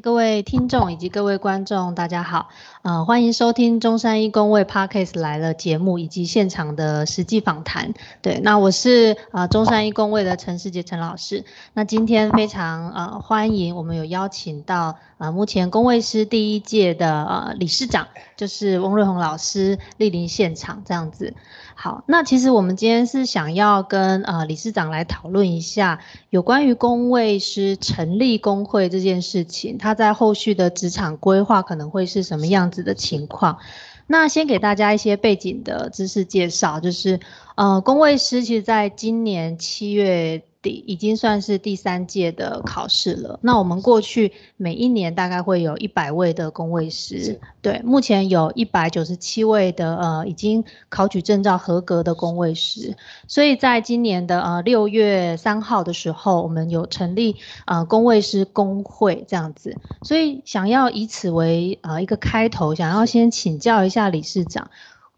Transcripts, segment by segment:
各位听众以及各位观众，大家好，呃，欢迎收听中山一公卫 Parkes 来了节目以及现场的实际访谈。对，那我是呃中山一公卫的陈世杰陈老师。那今天非常呃欢迎我们有邀请到呃目前公卫师第一届的呃理事长，就是翁瑞红老师莅临现场这样子。好，那其实我们今天是想要跟呃理事长来讨论一下有关于工位师成立工会这件事情，他在后续的职场规划可能会是什么样子的情况。那先给大家一些背景的知识介绍，就是呃工位师其实在今年七月。第已经算是第三届的考试了。那我们过去每一年大概会有一百位的工位师，对，目前有一百九十七位的呃已经考取证照合格的工位师。所以在今年的呃六月三号的时候，我们有成立呃工位师工会这样子。所以想要以此为呃一个开头，想要先请教一下理事长。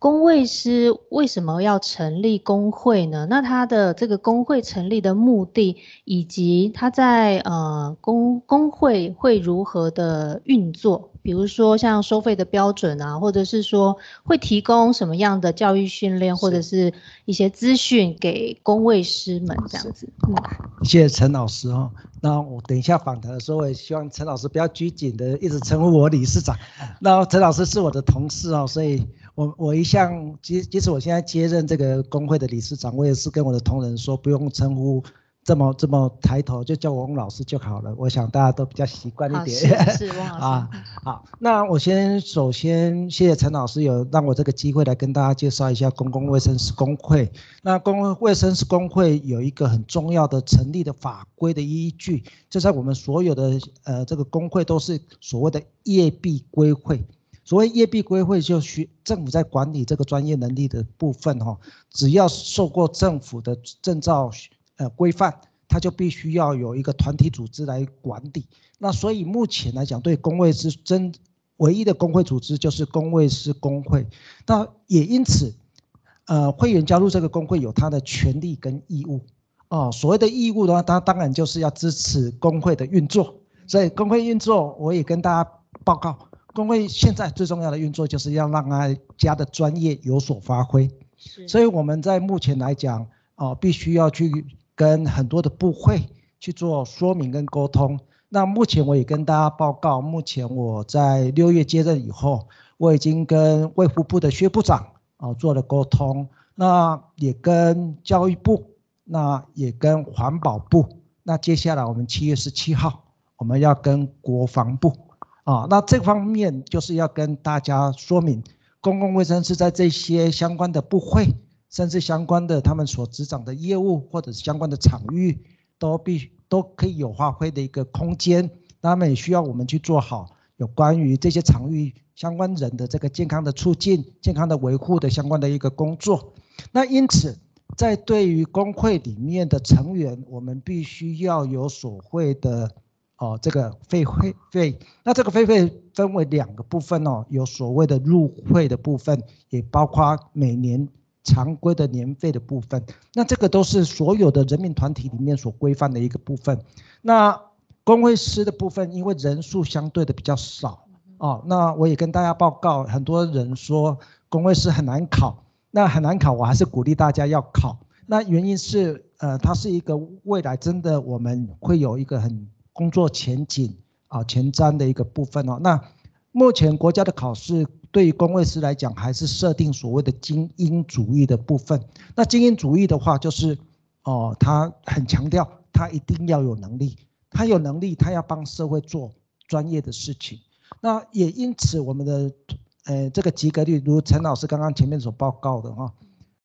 工位师为什么要成立工会呢？那他的这个工会成立的目的，以及他在呃工工会会如何的运作？比如说像收费的标准啊，或者是说会提供什么样的教育训练，或者是一些资讯给工位师们这样子。嗯，谢谢陈老师哦。那我等一下访谈的时候，我也希望陈老师不要拘谨的一直称呼我理事长。那陈老师是我的同事哦，所以。我我一向即即使我现在接任这个工会的理事长，我也是跟我的同仁说，不用称呼这么这么抬头，就叫我翁老师就好了。我想大家都比较习惯一点。是是翁老师。啊，好，那我先首先谢谢陈老师有让我这个机会来跟大家介绍一下公共卫生师工会。那公共卫生师工会有一个很重要的成立的法规的依据，就在我们所有的呃这个工会都是所谓的业必归会。所谓业必归会，就需政府在管理这个专业能力的部分哈，只要受过政府的证照呃规范，它就必须要有一个团体组织来管理。那所以目前来讲，对工会是真唯一的工会组织就是工会是工会。那也因此，呃，会员加入这个工会有他的权利跟义务哦。所谓的义务的话，他当然就是要支持工会的运作。所以工会运作，我也跟大家报告。工会现在最重要的运作就是要让他家的专业有所发挥，所以我们在目前来讲，哦，必须要去跟很多的部会去做说明跟沟通。那目前我也跟大家报告，目前我在六月接任以后，我已经跟卫福部的薛部长哦做了沟通，那也跟教育部，那也跟环保部，那接下来我们七月十七号我们要跟国防部。啊，那这方面就是要跟大家说明，公共卫生是在这些相关的部会，甚至相关的他们所执掌的业务或者是相关的场域，都必都可以有发挥的一个空间。他们也需要我们去做好有关于这些场域相关人的这个健康的促进、健康的维护的相关的一个工作。那因此，在对于工会里面的成员，我们必须要有所谓的。哦，这个费会费，那这个费费分为两个部分哦，有所谓的入会的部分，也包括每年常规的年费的部分。那这个都是所有的人民团体里面所规范的一个部分。那工会师的部分，因为人数相对的比较少哦，那我也跟大家报告，很多人说工会师很难考，那很难考，我还是鼓励大家要考。那原因是，呃，它是一个未来真的我们会有一个很。工作前景啊，前瞻的一个部分哦。那目前国家的考试对于工位师来讲，还是设定所谓的精英主义的部分。那精英主义的话，就是哦，他很强调他一定要有能力，他有能力，他要帮社会做专业的事情。那也因此，我们的呃这个及格率，如陈老师刚刚前面所报告的哈，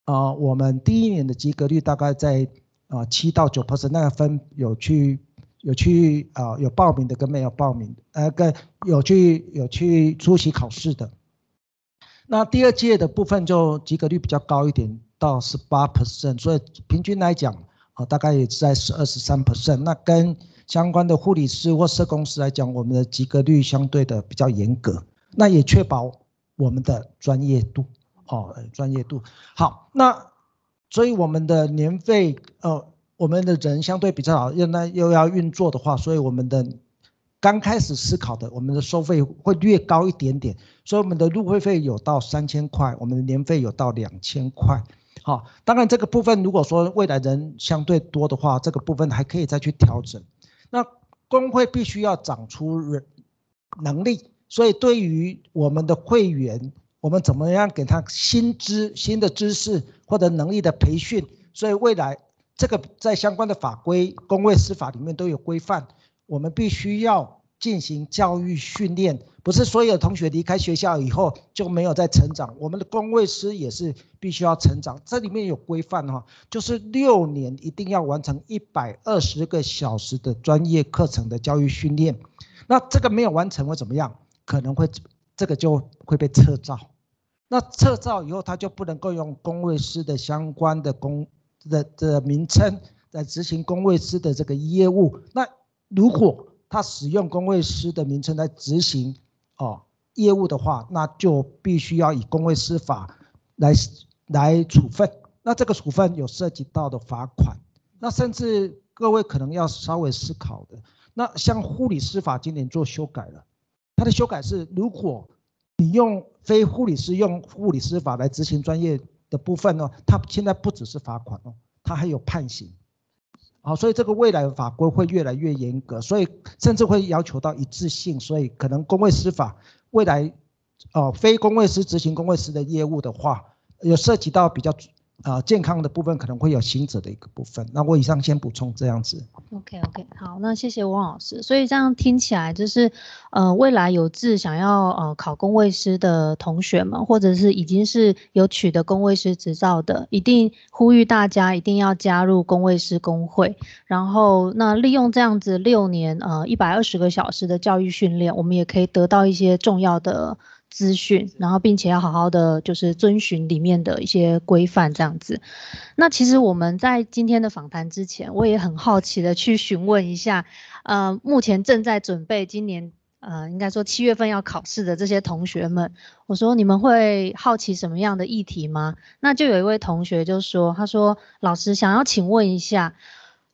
啊，我们第一年的及格率大概在啊七到九 percent，那个分有去。有去啊，有报名的跟没有报名，呃，跟有去有去出席考试的。那第二届的部分就及格率比较高一点，到十八 percent，所以平均来讲啊，大概也在十二十三 percent。那跟相关的护理师或社工师来讲，我们的及格率相对的比较严格，那也确保我们的专业度哦，专业度好。那所以我们的年费呃。我们的人相对比较好，又那又要运作的话，所以我们的刚开始思考的，我们的收费会略高一点点，所以我们的入会费有到三千块，我们的年费有到两千块。好，当然这个部分如果说未来人相对多的话，这个部分还可以再去调整。那工会必须要长出人能力，所以对于我们的会员，我们怎么样给他新知、新的知识或者能力的培训？所以未来这个在相关的法规、公卫司法里面都有规范，我们必须要进行教育训练。不是所有同学离开学校以后就没有在成长，我们的公卫师也是必须要成长。这里面有规范哈，就是六年一定要完成一百二十个小时的专业课程的教育训练。那这个没有完成会怎么样？可能会这个就会被撤照。那撤照以后，他就不能够用公卫师的相关的工的的名称来执行工位师的这个业务。那如果他使用工位师的名称来执行，哦，业务的话，那就必须要以公会司法来来处分。那这个处分有涉及到的罚款，那甚至各位可能要稍微思考的，那像护理师法今年做修改了，它的修改是，如果你用非护理师用护理师法来执行专业的部分呢，它现在不只是罚款哦，它还有判刑。啊，所以这个未来的法规会越来越严格，所以甚至会要求到一致性，所以可能公卫司法未来，哦，非公卫司执行公卫司的业务的话，有涉及到比较。啊，健康的部分可能会有行者的一个部分。那我以上先补充这样子。OK OK，好，那谢谢汪老师。所以这样听起来就是，呃，未来有志想要呃考公卫师的同学们，或者是已经是有取得公卫师执照的，一定呼吁大家一定要加入公卫师工会。然后，那利用这样子六年呃一百二十个小时的教育训练，我们也可以得到一些重要的。资讯，然后并且要好好的就是遵循里面的一些规范，这样子。那其实我们在今天的访谈之前，我也很好奇的去询问一下，呃，目前正在准备今年，呃，应该说七月份要考试的这些同学们，我说你们会好奇什么样的议题吗？那就有一位同学就说，他说老师想要请问一下，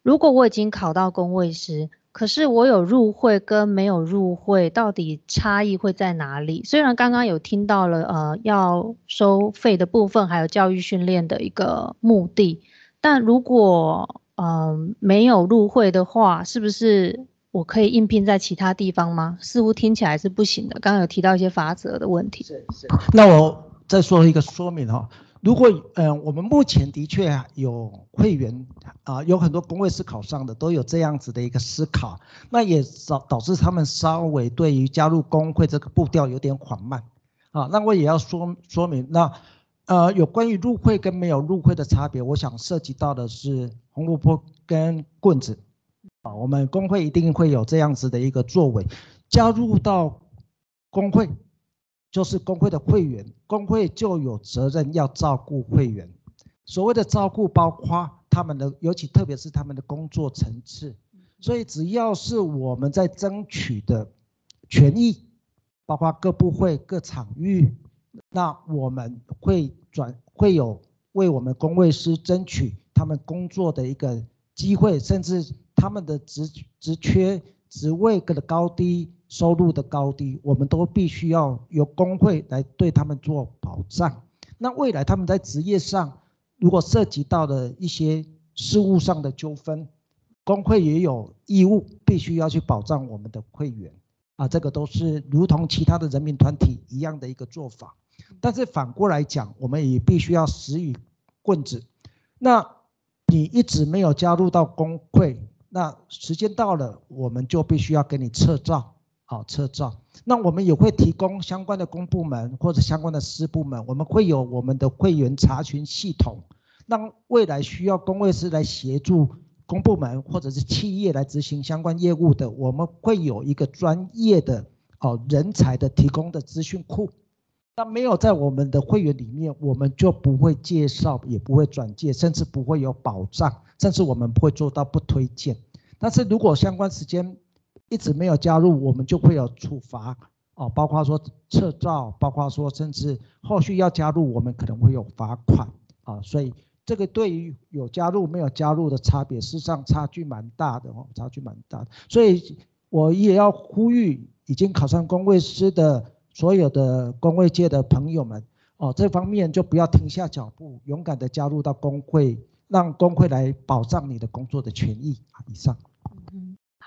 如果我已经考到公卫师。可是我有入会跟没有入会，到底差异会在哪里？虽然刚刚有听到了，呃，要收费的部分，还有教育训练的一个目的，但如果嗯没有入会的话，是不是我可以应聘在其他地方吗？似乎听起来是不行的。刚刚有提到一些法则的问题。是是。那我再说一个说明哈。如果嗯，我们目前的确有会员啊，有很多工位师考上的都有这样子的一个思考，那也导导致他们稍微对于加入工会这个步调有点缓慢啊。那我也要说说明，那呃有关于入会跟没有入会的差别，我想涉及到的是红萝卜跟棍子啊。我们工会一定会有这样子的一个作为，加入到工会。就是工会的会员，工会就有责任要照顾会员。所谓的照顾，包括他们的，尤其特别是他们的工作层次。所以只要是我们在争取的权益，包括各部会、各场域，那我们会转会有为我们工会师争取他们工作的一个机会，甚至他们的职职缺、职位的高低。收入的高低，我们都必须要由工会来对他们做保障。那未来他们在职业上，如果涉及到的一些事务上的纠纷，工会也有义务必须要去保障我们的会员。啊，这个都是如同其他的人民团体一样的一个做法。但是反过来讲，我们也必须要使与棍子。那你一直没有加入到工会，那时间到了，我们就必须要给你撤照。好，撤照。那我们也会提供相关的公部门或者相关的私部门，我们会有我们的会员查询系统。那未来需要工卫师来协助公部门或者是企业来执行相关业务的，我们会有一个专业的哦人才的提供的资讯库。那没有在我们的会员里面，我们就不会介绍，也不会转介，甚至不会有保障，甚至我们不会做到不推荐。但是如果相关时间，一直没有加入，我们就会有处罚哦，包括说撤照，包括说甚至后续要加入，我们可能会有罚款啊，所以这个对于有加入没有加入的差别，事实上差距蛮大的哦，差距蛮大的。所以我也要呼吁已经考上公卫师的所有的工会界的朋友们，哦，这方面就不要停下脚步，勇敢的加入到工会，让工会来保障你的工作的权益。以上。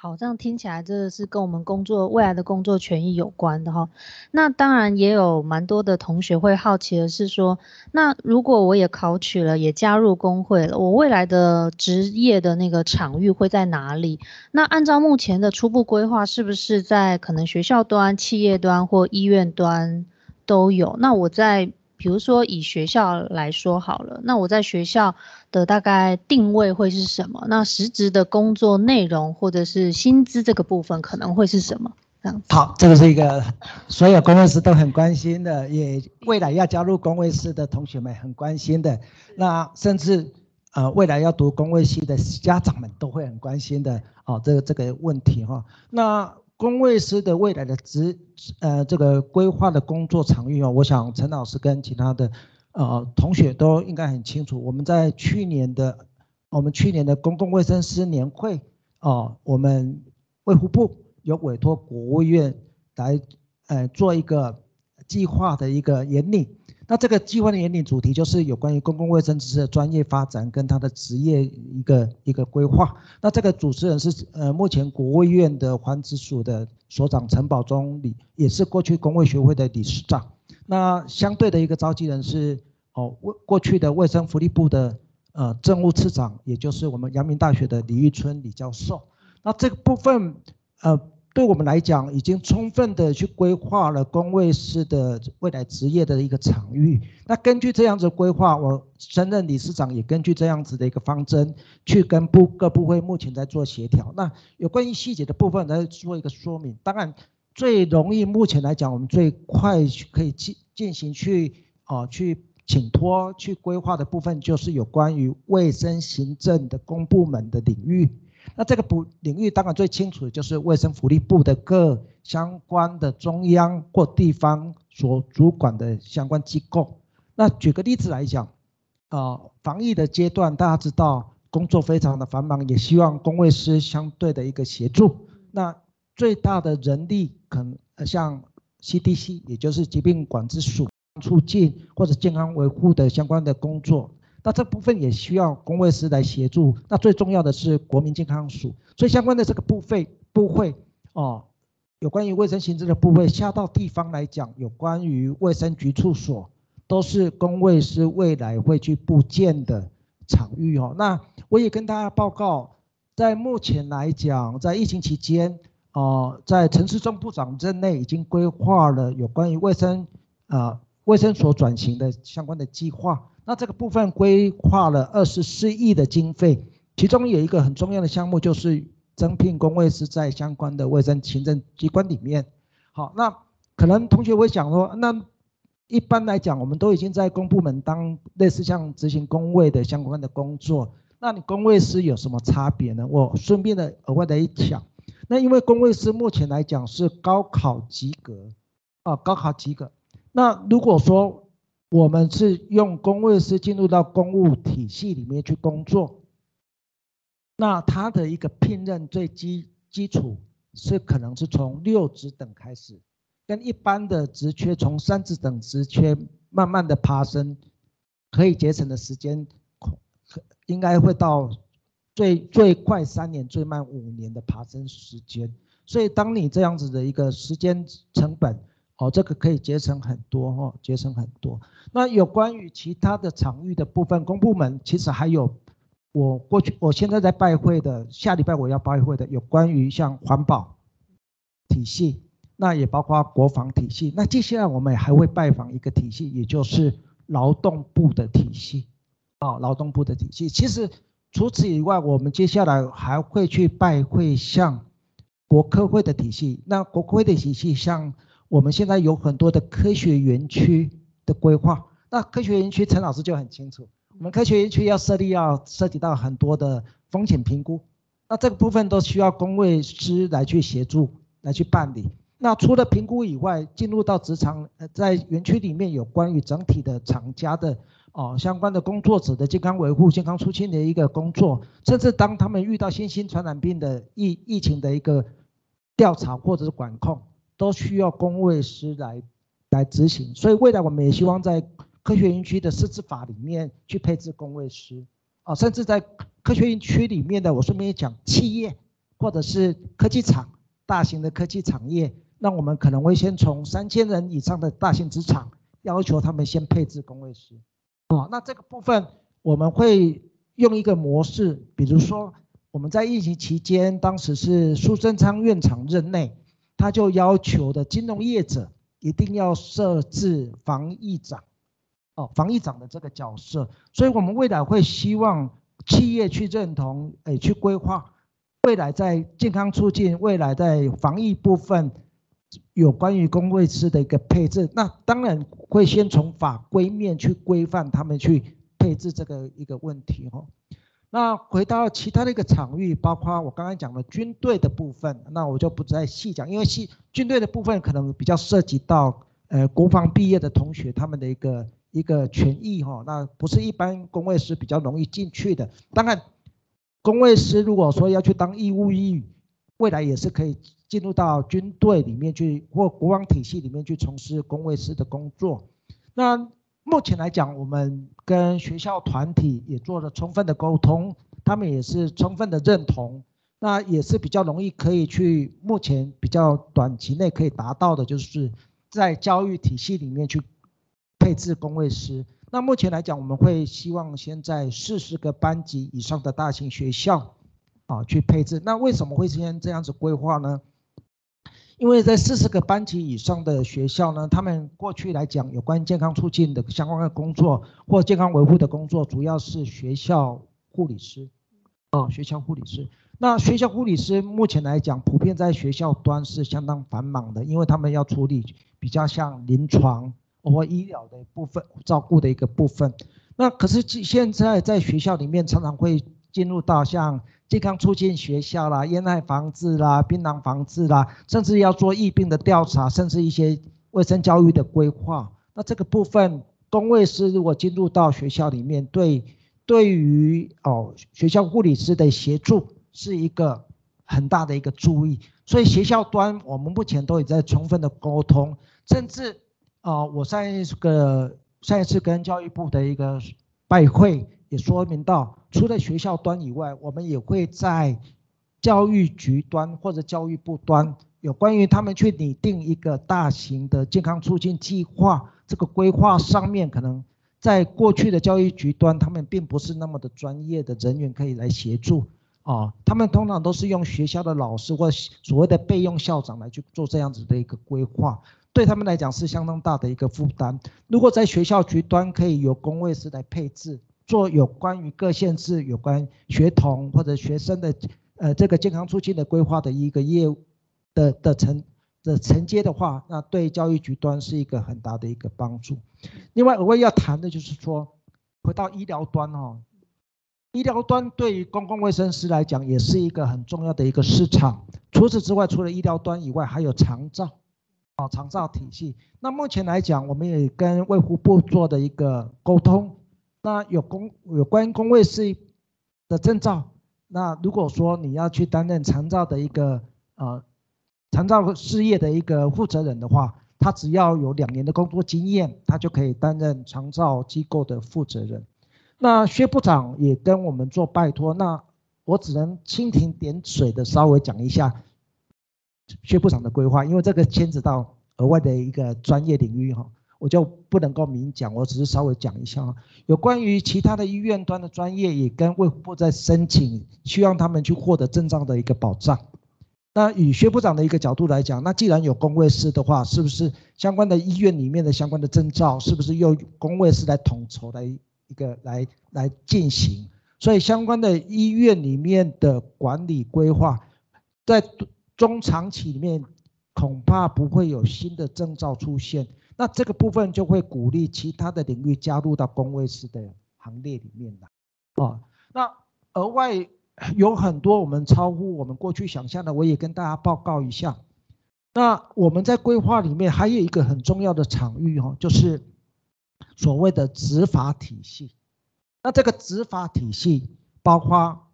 好，这样听起来真的是跟我们工作未来的工作权益有关的哈。那当然也有蛮多的同学会好奇的是说，那如果我也考取了，也加入工会了，我未来的职业的那个场域会在哪里？那按照目前的初步规划，是不是在可能学校端、企业端或医院端都有？那我在。比如说以学校来说好了，那我在学校的大概定位会是什么？那实质的工作内容或者是薪资这个部分可能会是什么？这样好，这个是一个所有工位师都很关心的，也未来要加入工位师的同学们很关心的，那甚至呃未来要读工位系的家长们都会很关心的哦，这个这个问题哈，那。工位师的未来的职，呃，这个规划的工作场域哦，我想陈老师跟其他的呃同学都应该很清楚。我们在去年的，我们去年的公共卫生师年会哦，我们卫护部有委托国务院来，呃，做一个计划的一个引领。那这个计划的原理主题就是有关于公共卫生知识的专业发展跟他的职业一个一个规划。那这个主持人是呃目前国卫院的环职署的所长陈宝忠理，也是过去工卫学会的理事长。那相对的一个召集人是哦卫过去的卫生福利部的呃政务次长，也就是我们阳明大学的李玉春李教授。那这个部分呃。对我们来讲，已经充分的去规划了工卫师的未来职业的一个场域。那根据这样子规划，我升任理事长也根据这样子的一个方针，去跟部各部会目前在做协调。那有关于细节的部分，来做一个说明。当然，最容易目前来讲，我们最快去可以进进行去啊去请托去规划的部分，就是有关于卫生行政的公部门的领域。那这个部领域当然最清楚的就是卫生福利部的各相关的中央或地方所主管的相关机构。那举个例子来讲，啊，防疫的阶段大家知道工作非常的繁忙，也希望工卫师相对的一个协助。那最大的人力可能像 CDC，也就是疾病管制署促进或者健康维护的相关的工作。那这部分也需要工卫师来协助。那最重要的是国民健康署，所以相关的这个部费部会哦，有关于卫生行政的部会下到地方来讲，有关于卫生局处所，都是工卫师未来会去布建的场域哦。那我也跟大家报告，在目前来讲，在疫情期间哦，在陈市忠部长任内已经规划了有关于卫生啊卫生所转型的相关的计划。那这个部分规划了二十四亿的经费，其中有一个很重要的项目就是增聘工位师在相关的卫生行政机关里面。好，那可能同学会想说，那一般来讲，我们都已经在公部门当类似像执行工位的相关的工作，那你工位师有什么差别呢？我顺便的额外的一讲，那因为工位师目前来讲是高考及格，啊，高考及格。那如果说我们是用公卫师进入到公务体系里面去工作，那他的一个聘任最基基础是可能是从六职等开始，跟一般的职缺从三职等职缺慢慢的爬升，可以节省的时间，应该会到最最快三年，最慢五年的爬升时间。所以当你这样子的一个时间成本。哦，这个可以节省很多哦，节省很多。那有关于其他的场域的部分，公部门其实还有，我过去我现在在拜会的，下礼拜我要拜会的，有关于像环保体系，那也包括国防体系。那接下来我们还会拜访一个体系，也就是劳动部的体系。哦，劳动部的体系。其实除此以外，我们接下来还会去拜会像国科会的体系。那国科会的体系像。我们现在有很多的科学园区的规划，那科学园区陈老师就很清楚，我们科学园区要设立要涉及到很多的风险评估，那这个部分都需要工位师来去协助来去办理。那除了评估以外，进入到职场，在园区里面有关于整体的厂家的哦相关的工作者的健康维护、健康出勤的一个工作，甚至当他们遇到新型传染病的疫疫情的一个。调查或者是管控，都需要工位师来来执行。所以未来我们也希望在科学园区的设置法里面去配置工位师啊，甚至在科学园区里面的，我顺便讲企业或者是科技厂，大型的科技产业，那我们可能会先从三千人以上的大型职场要求他们先配置工位师。哦，那这个部分我们会用一个模式，比如说我们在疫情期间，当时是苏贞昌院长任内，他就要求的金融业者一定要设置防疫长，哦，防疫长的这个角色，所以我们未来会希望企业去认同，哎，去规划未来在健康促进，未来在防疫部分。有关于工位师的一个配置，那当然会先从法规面去规范他们去配置这个一个问题哦。那回到其他的一个场域，包括我刚刚讲的军队的部分，那我就不再细讲，因为细军队的部分可能比较涉及到呃国防毕业的同学他们的一个一个权益哈，那不是一般工位师比较容易进去的。当然，工位师如果说要去当义务役，未来也是可以。进入到军队里面去，或国防体系里面去从事工位师的工作。那目前来讲，我们跟学校团体也做了充分的沟通，他们也是充分的认同。那也是比较容易可以去，目前比较短期内可以达到的，就是在教育体系里面去配置工位师。那目前来讲，我们会希望先在四十个班级以上的大型学校啊去配置。那为什么会先这样子规划呢？因为在四十个班级以上的学校呢，他们过去来讲有关健康促进的相关的工作或健康维护的工作，主要是学校护理师，哦，学校护理师。那学校护理师目前来讲，普遍在学校端是相当繁忙的，因为他们要处理比较像临床或医疗的部分照顾的一个部分。那可是现在在学校里面常常会进入到像。健康促进学校啦，烟害防治啦，槟榔防治啦，甚至要做疫病的调查，甚至一些卫生教育的规划。那这个部分，工卫师如果进入到学校里面，对对于哦学校护理师的协助是一个很大的一个注意。所以学校端我们目前都已在充分的沟通，甚至哦我上一个上一次跟教育部的一个拜会。也说明到，除了学校端以外，我们也会在教育局端或者教育部端，有关于他们去拟定一个大型的健康促进计划，这个规划上面可能在过去的教育局端，他们并不是那么的专业的人员可以来协助啊，他们通常都是用学校的老师或所谓的备用校长来去做这样子的一个规划，对他们来讲是相当大的一个负担。如果在学校局端可以由工位师来配置。做有关于各县市有关学童或者学生的呃这个健康促进的规划的一个业务的的承的承接的话，那对教育局端是一个很大的一个帮助。另外，额外要谈的就是说，回到医疗端哦，医疗端对于公共卫生师来讲也是一个很重要的一个市场。除此之外，除了医疗端以外，还有长照哦，长照体系。那目前来讲，我们也跟卫福部做的一个沟通。那有公有关公卫师的证照，那如果说你要去担任长照的一个呃长照事业的一个负责人的话，他只要有两年的工作经验，他就可以担任长照机构的负责人。那薛部长也跟我们做拜托，那我只能蜻蜓点水的稍微讲一下薛部长的规划，因为这个牵扯到额外的一个专业领域哈。我就不能够明讲，我只是稍微讲一下啊。有关于其他的医院端的专业，也跟卫福部在申请，希望他们去获得证照的一个保障。那以薛部长的一个角度来讲，那既然有公卫师的话，是不是相关的医院里面的相关的证照，是不是由公卫师来统筹来一个来来进行？所以相关的医院里面的管理规划，在中长期里面恐怕不会有新的证照出现。那这个部分就会鼓励其他的领域加入到工位师的行列里面来，哦，那额外有很多我们超乎我们过去想象的，我也跟大家报告一下。那我们在规划里面还有一个很重要的场域哦，就是所谓的执法体系。那这个执法体系包括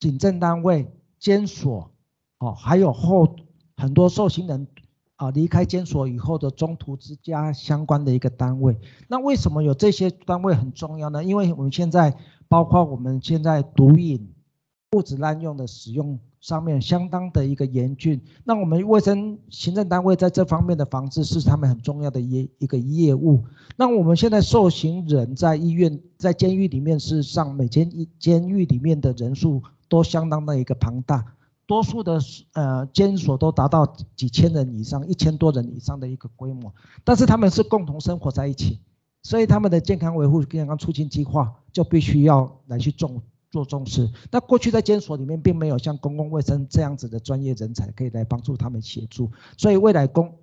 警政单位、监所，哦，还有后很多受刑人啊离开监所以后的中途之家相关的一个单位。那为什么有这些单位很重要呢？因为我们现在包括我们现在毒瘾、物质滥用的使用。上面相当的一个严峻，那我们卫生行政单位在这方面的防治是他们很重要的一一个业务。那我们现在受刑人在医院、在监狱里面，事实上每间监狱里面的人数都相当的一个庞大，多数的呃监所都达到几千人以上、一千多人以上的一个规模，但是他们是共同生活在一起，所以他们的健康维护、健康促进计划就必须要来去重。做重视，那过去在监所里面并没有像公共卫生这样子的专业人才可以来帮助他们协助，所以未来公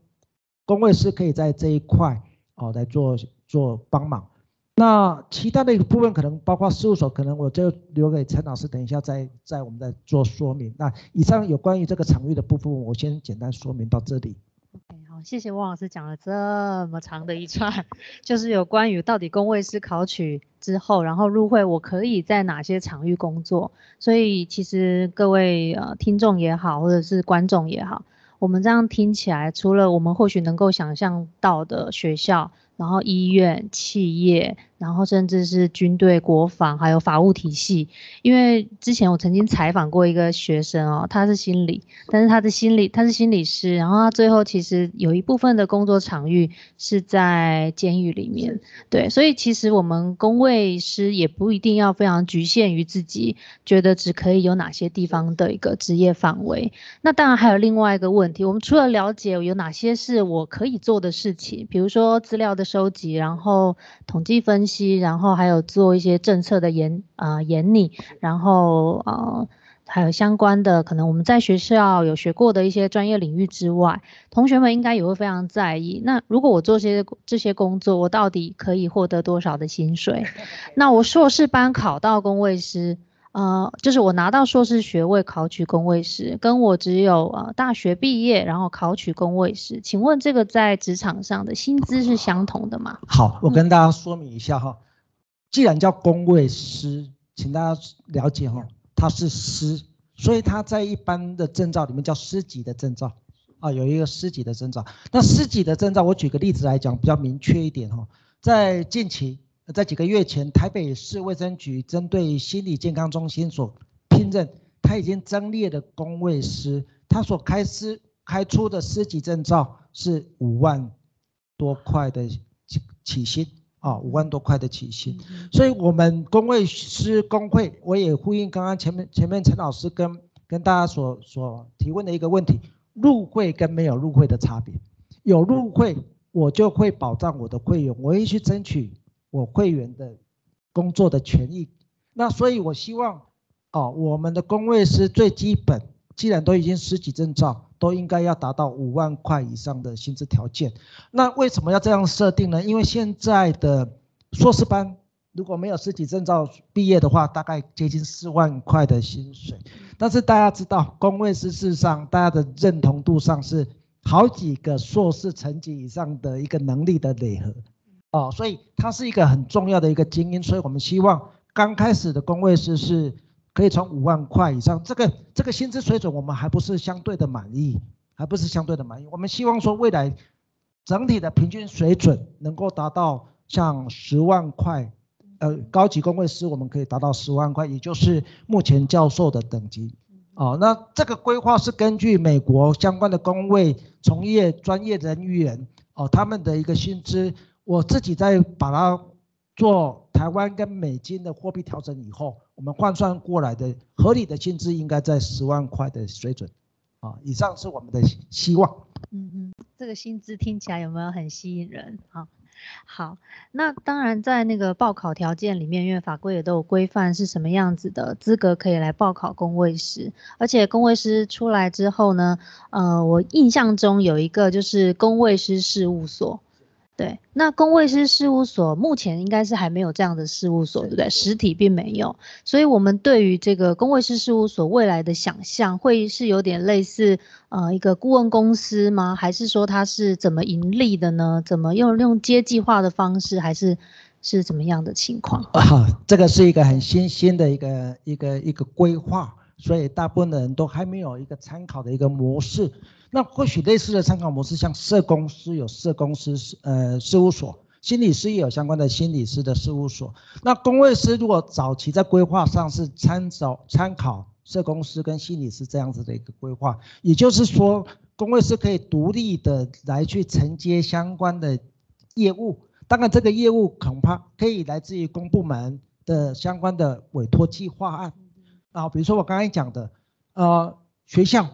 公卫师可以在这一块哦来做做帮忙。那其他的一个部分可能包括事务所，可能我就留给陈老师，等一下再再我们再做说明。那以上有关于这个场域的部分，我先简单说明到这里好。谢谢汪老师讲了这么长的一串，就是有关于到底公卫师考取之后，然后入会我可以在哪些场域工作。所以其实各位呃听众也好，或者是观众也好，我们这样听起来，除了我们或许能够想象到的学校，然后医院、企业。然后甚至是军队、国防，还有法务体系。因为之前我曾经采访过一个学生哦，他是心理，但是他的心理他是心理师，然后他最后其实有一部分的工作场域是在监狱里面。对，所以其实我们工位师也不一定要非常局限于自己觉得只可以有哪些地方的一个职业范围。那当然还有另外一个问题，我们除了了解有哪些是我可以做的事情，比如说资料的收集，然后统计分析。然后还有做一些政策的研啊研拟，然后呃还有相关的可能我们在学校有学过的一些专业领域之外，同学们应该也会非常在意。那如果我做些这些工作，我到底可以获得多少的薪水？那我硕士班考到工位师。呃，就是我拿到硕士学位考取公卫师，跟我只有呃大学毕业然后考取公卫师，请问这个在职场上的薪资是相同的吗？好，我跟大家说明一下哈，既然叫公卫师，请大家了解哈，他是师，所以他在一般的证照里面叫师级的证照啊，有一个师级的证照。那师级的证照，我举个例子来讲，比较明确一点哈，在近期。在几个月前，台北市卫生局针对心理健康中心所聘任，他已经增列的工位师，他所开师开出的师级证照是五万多块的起起薪啊，五万多块的起薪。所以，我们工位师工会，我也呼应刚刚前面前面陈老师跟跟大家所所提问的一个问题：入会跟没有入会的差别。有入会，我就会保障我的会员，我会去争取。我会员的工作的权益，那所以，我希望，哦，我们的工位师最基本，既然都已经十级证照，都应该要达到五万块以上的薪资条件。那为什么要这样设定呢？因为现在的硕士班如果没有十级证照毕业的话，大概接近四万块的薪水。但是大家知道，工位师事实上，大家的认同度上是好几个硕士成绩以上的一个能力的累合。哦，所以它是一个很重要的一个精英，所以我们希望刚开始的工位师是可以从五万块以上，这个这个薪资水准我们还不是相对的满意，还不是相对的满意。我们希望说未来整体的平均水准能够达到像十万块，呃，高级工位师我们可以达到十万块，也就是目前教授的等级。哦，那这个规划是根据美国相关的工位从业专业人员哦他们的一个薪资。我自己在把它做台湾跟美金的货币调整以后，我们换算过来的合理的薪资应该在十万块的水准，啊，以上是我们的希望。嗯嗯，这个薪资听起来有没有很吸引人？好，好，那当然在那个报考条件里面，因为法规也都有规范是什么样子的资格可以来报考工位师，而且工位师出来之后呢，呃，我印象中有一个就是工位师事务所。对，那公卫师事务所目前应该是还没有这样的事务所，对不对？实体并没有，所以我们对于这个公卫师事务所未来的想象，会是有点类似呃一个顾问公司吗？还是说它是怎么盈利的呢？怎么用用阶计划的方式，还是是怎么样的情况？啊，这个是一个很新鲜的一个一个一个规划，所以大部分的人都还没有一个参考的一个模式。那或许类似的参考模式，像社公司有社公司呃事务所，心理师也有相关的心理师的事务所。那工位师如果早期在规划上是参照参考社公司跟心理师这样子的一个规划，也就是说，工位师可以独立的来去承接相关的业务。当然，这个业务恐怕可以来自于公部门的相关的委托计划案啊，比如说我刚才讲的，呃，学校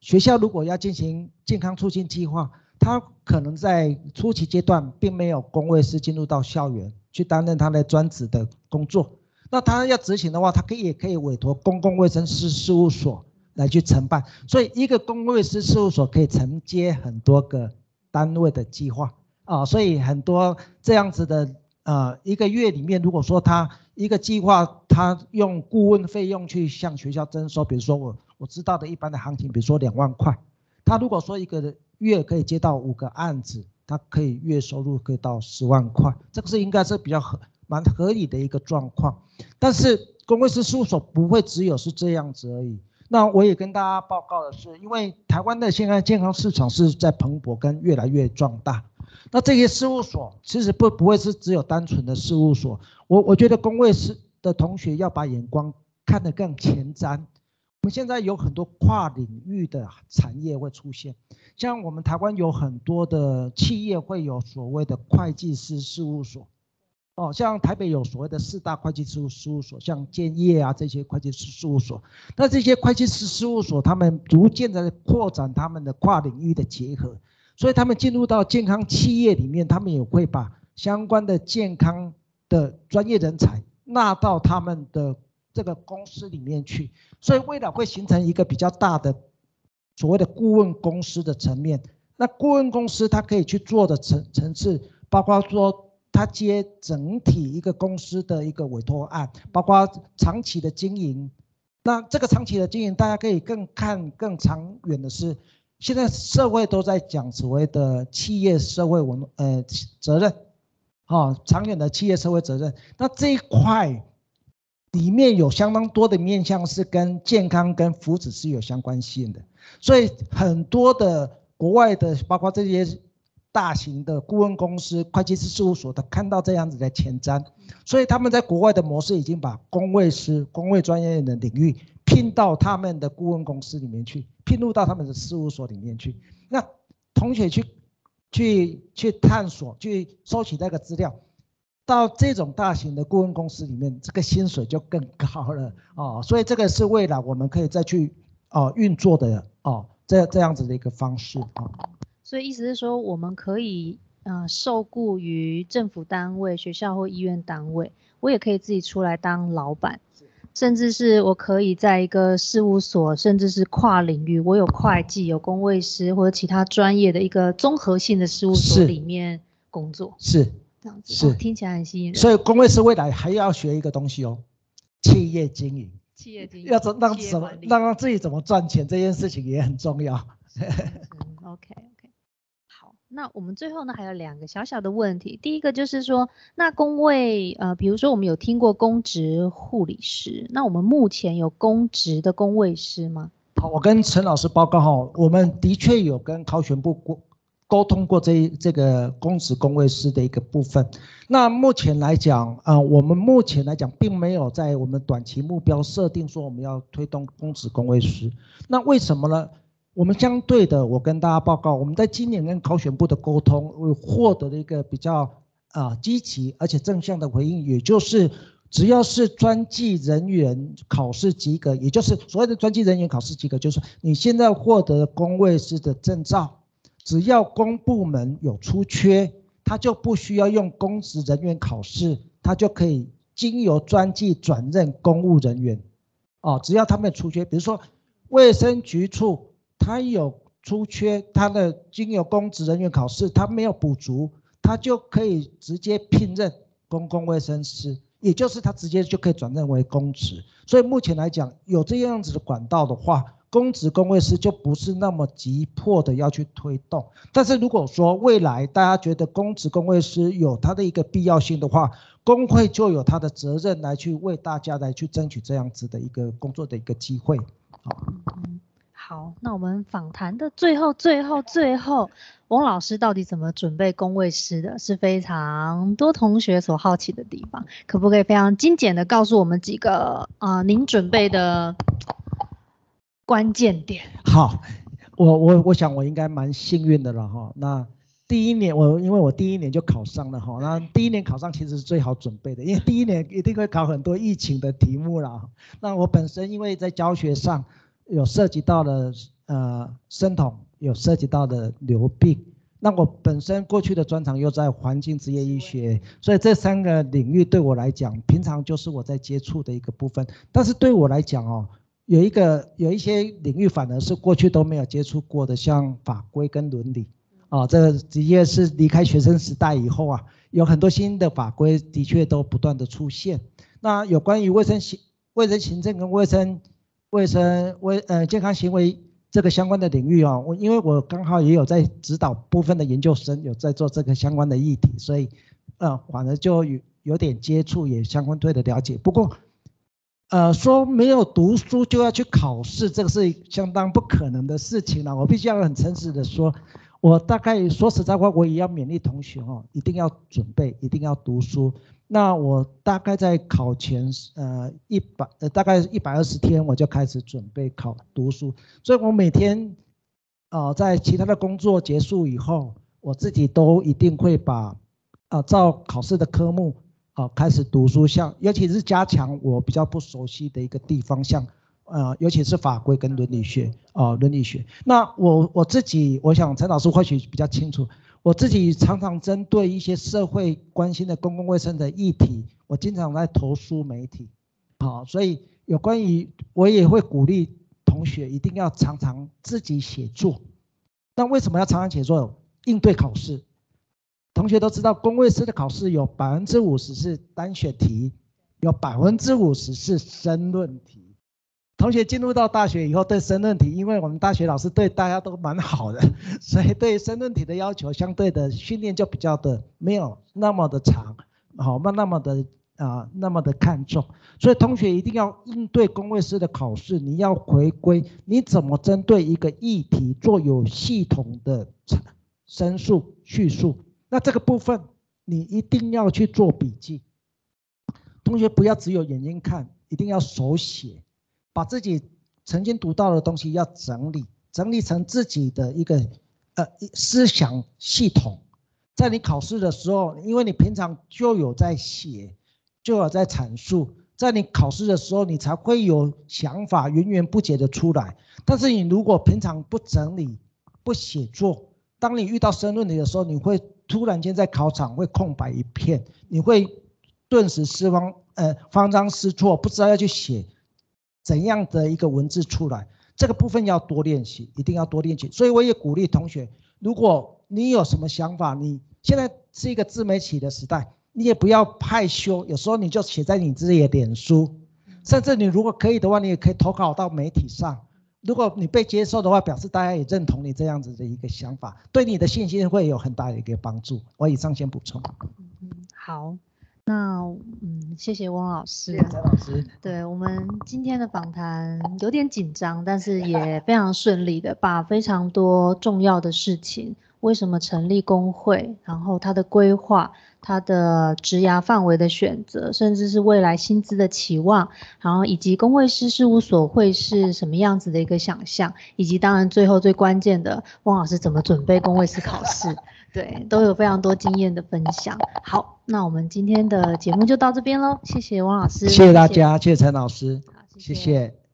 学校如果要进行健康促进计划，他可能在初期阶段并没有工位师进入到校园去担任他的专职的工作，那他要执行的话，他可以也可以委托公共卫生师事务所来去承办，所以一个公共卫生事务所可以承接很多个单位的计划。啊，所以很多这样子的，呃，一个月里面，如果说他一个计划，他用顾问费用去向学校征收，比如说我我知道的一般的行情，比如说两万块，他如果说一个月可以接到五个案子，他可以月收入可以到十万块，这个是应该是比较合蛮合理的一个状况。但是公会师事务所不会只有是这样子而已。那我也跟大家报告的是，因为台湾的现在健康市场是在蓬勃跟越来越壮大。那这些事务所其实不不会是只有单纯的事务所，我我觉得工位师的同学要把眼光看得更前瞻。我们现在有很多跨领域的产业会出现，像我们台湾有很多的企业会有所谓的会计师事务所，哦，像台北有所谓的四大会计师事务所，像建业啊这些会计师事务所，那这些会计师事务所他们逐渐的扩展他们的跨领域的结合。所以他们进入到健康企业里面，他们也会把相关的健康的专业人才纳到他们的这个公司里面去。所以未来会形成一个比较大的所谓的顾问公司的层面。那顾问公司它可以去做的层层次，包括说他接整体一个公司的一个委托案，包括长期的经营。那这个长期的经营，大家可以更看更长远的是。现在社会都在讲所谓的企业社会文呃责任，啊，长远的企业社会责任。那这一块里面有相当多的面向是跟健康跟福祉是有相关性的，所以很多的国外的，包括这些大型的顾问公司、会计师事务所，他看到这样子的前瞻，所以他们在国外的模式已经把工位师、工位专业的领域。聘到他们的顾问公司里面去，聘入到他们的事务所里面去。那同学去去去探索，去收集那个资料，到这种大型的顾问公司里面，这个薪水就更高了哦。所以这个是未来我们可以再去哦运作的哦这这样子的一个方式啊。所以意思是说，我们可以呃受雇于政府单位、学校或医院单位，我也可以自己出来当老板。甚至是我可以在一个事务所，甚至是跨领域，我有会计、有工位师或者其他专业的一个综合性的事务所里面工作，是这样子，是听起来很吸引人。所以工位师未来还要学一个东西哦，企业经营，企业经营要怎让怎么让让自己怎么赚钱这件事情也很重要。OK。那我们最后呢还有两个小小的问题，第一个就是说，那工位呃，比如说我们有听过公职护理师，那我们目前有公职的工位师吗？好，我跟陈老师报告哈，我们的确有跟考选部沟沟通过这这个公职工位师的一个部分。那目前来讲啊，我们目前来讲并没有在我们短期目标设定说我们要推动公职工位师，那为什么呢？我们相对的，我跟大家报告，我们在今年跟考选部的沟通，获得了一个比较啊积极而且正向的回应，也就是只要是专技人员考试及格，也就是所谓的专技人员考试及格，就是你现在获得工位师的证照，只要公部门有出缺，他就不需要用公职人员考试，他就可以经由专技转任公务人员，哦，只要他们出缺，比如说卫生局处。他有出缺，他的经由公职人员考试，他没有补足，他就可以直接聘任公共卫生师，也就是他直接就可以转任为公职。所以目前来讲，有这样子的管道的话，公职公卫师就不是那么急迫的要去推动。但是如果说未来大家觉得公职公卫师有他的一个必要性的话，工会就有他的责任来去为大家来去争取这样子的一个工作的一个机会。好。好，那我们访谈的最后、最后、最后，翁老师到底怎么准备公卫师的，是非常多同学所好奇的地方。可不可以非常精简的告诉我们几个啊，您准备的关键点？好，我我我想我应该蛮幸运的了哈。那第一年我因为我第一年就考上了哈，那第一年考上其实是最好准备的，因为第一年一定会考很多疫情的题目啦。那我本身因为在教学上。有涉及到的呃生统，有涉及到的流病。那我本身过去的专长又在环境职业医学，所以这三个领域对我来讲，平常就是我在接触的一个部分。但是对我来讲哦，有一个有一些领域反而是过去都没有接触过的，像法规跟伦理。啊，这个职业是离开学生时代以后啊，有很多新的法规的确都不断的出现。那有关于卫生行卫生行政跟卫生。卫生、卫呃健康行为这个相关的领域啊，我因为我刚好也有在指导部分的研究生，有在做这个相关的议题，所以呃反而就有有点接触，也相关对的了解。不过，呃说没有读书就要去考试，这个是相当不可能的事情了。我必须要很诚实的说，我大概说实在话，我也要勉励同学哦，一定要准备，一定要读书。那我大概在考前呃一百呃大概一百二十天我就开始准备考读书，所以我每天啊在其他的工作结束以后，我自己都一定会把啊照考试的科目啊开始读书，像尤其是加强我比较不熟悉的一个地方，像呃尤其是法规跟伦理学啊伦理学。那我我自己我想陈老师或许比较清楚。我自己常常针对一些社会关心的公共卫生的议题，我经常在投书媒体，好，所以有关于我也会鼓励同学一定要常常自己写作。那为什么要常常写作？应对考试，同学都知道，公卫师的考试有百分之五十是单选题，有百分之五十是申论题。同学进入到大学以后，对申论题，因为我们大学老师对大家都蛮好的，所以对申论题的要求相对的训练就比较的没有那么的长，好，那那么的啊那么的看重。所以同学一定要应对公卫师的考试，你要回归你怎么针对一个议题做有系统的申述叙述。那这个部分你一定要去做笔记。同学不要只有眼睛看，一定要手写。把自己曾经读到的东西要整理，整理成自己的一个呃思想系统，在你考试的时候，因为你平常就有在写，就有在阐述，在你考试的时候，你才会有想法源源不绝的出来。但是你如果平常不整理、不写作，当你遇到申论题的时候，你会突然间在考场会空白一片，你会顿时失方呃慌张失措，不知道要去写。怎样的一个文字出来？这个部分要多练习，一定要多练习。所以我也鼓励同学，如果你有什么想法，你现在是一个自媒体的时代，你也不要害羞，有时候你就写在你自己的脸书，甚至你如果可以的话，你也可以投稿到媒体上。如果你被接受的话，表示大家也认同你这样子的一个想法，对你的信心会有很大的一个帮助。我以上先补充。嗯，好。那嗯，谢谢汪老师。谢谢张老师。对我们今天的访谈有点紧张，但是也非常顺利的把非常多重要的事情，为什么成立工会，然后它的规划、它的职涯范围的选择，甚至是未来薪资的期望，然后以及工会师事务所会是什么样子的一个想象，以及当然最后最关键的，汪老师怎么准备工会师考试。对，都有非常多经验的分享。好，那我们今天的节目就到这边喽，谢谢汪老师，谢谢大家，谢谢陈老师，好，谢谢。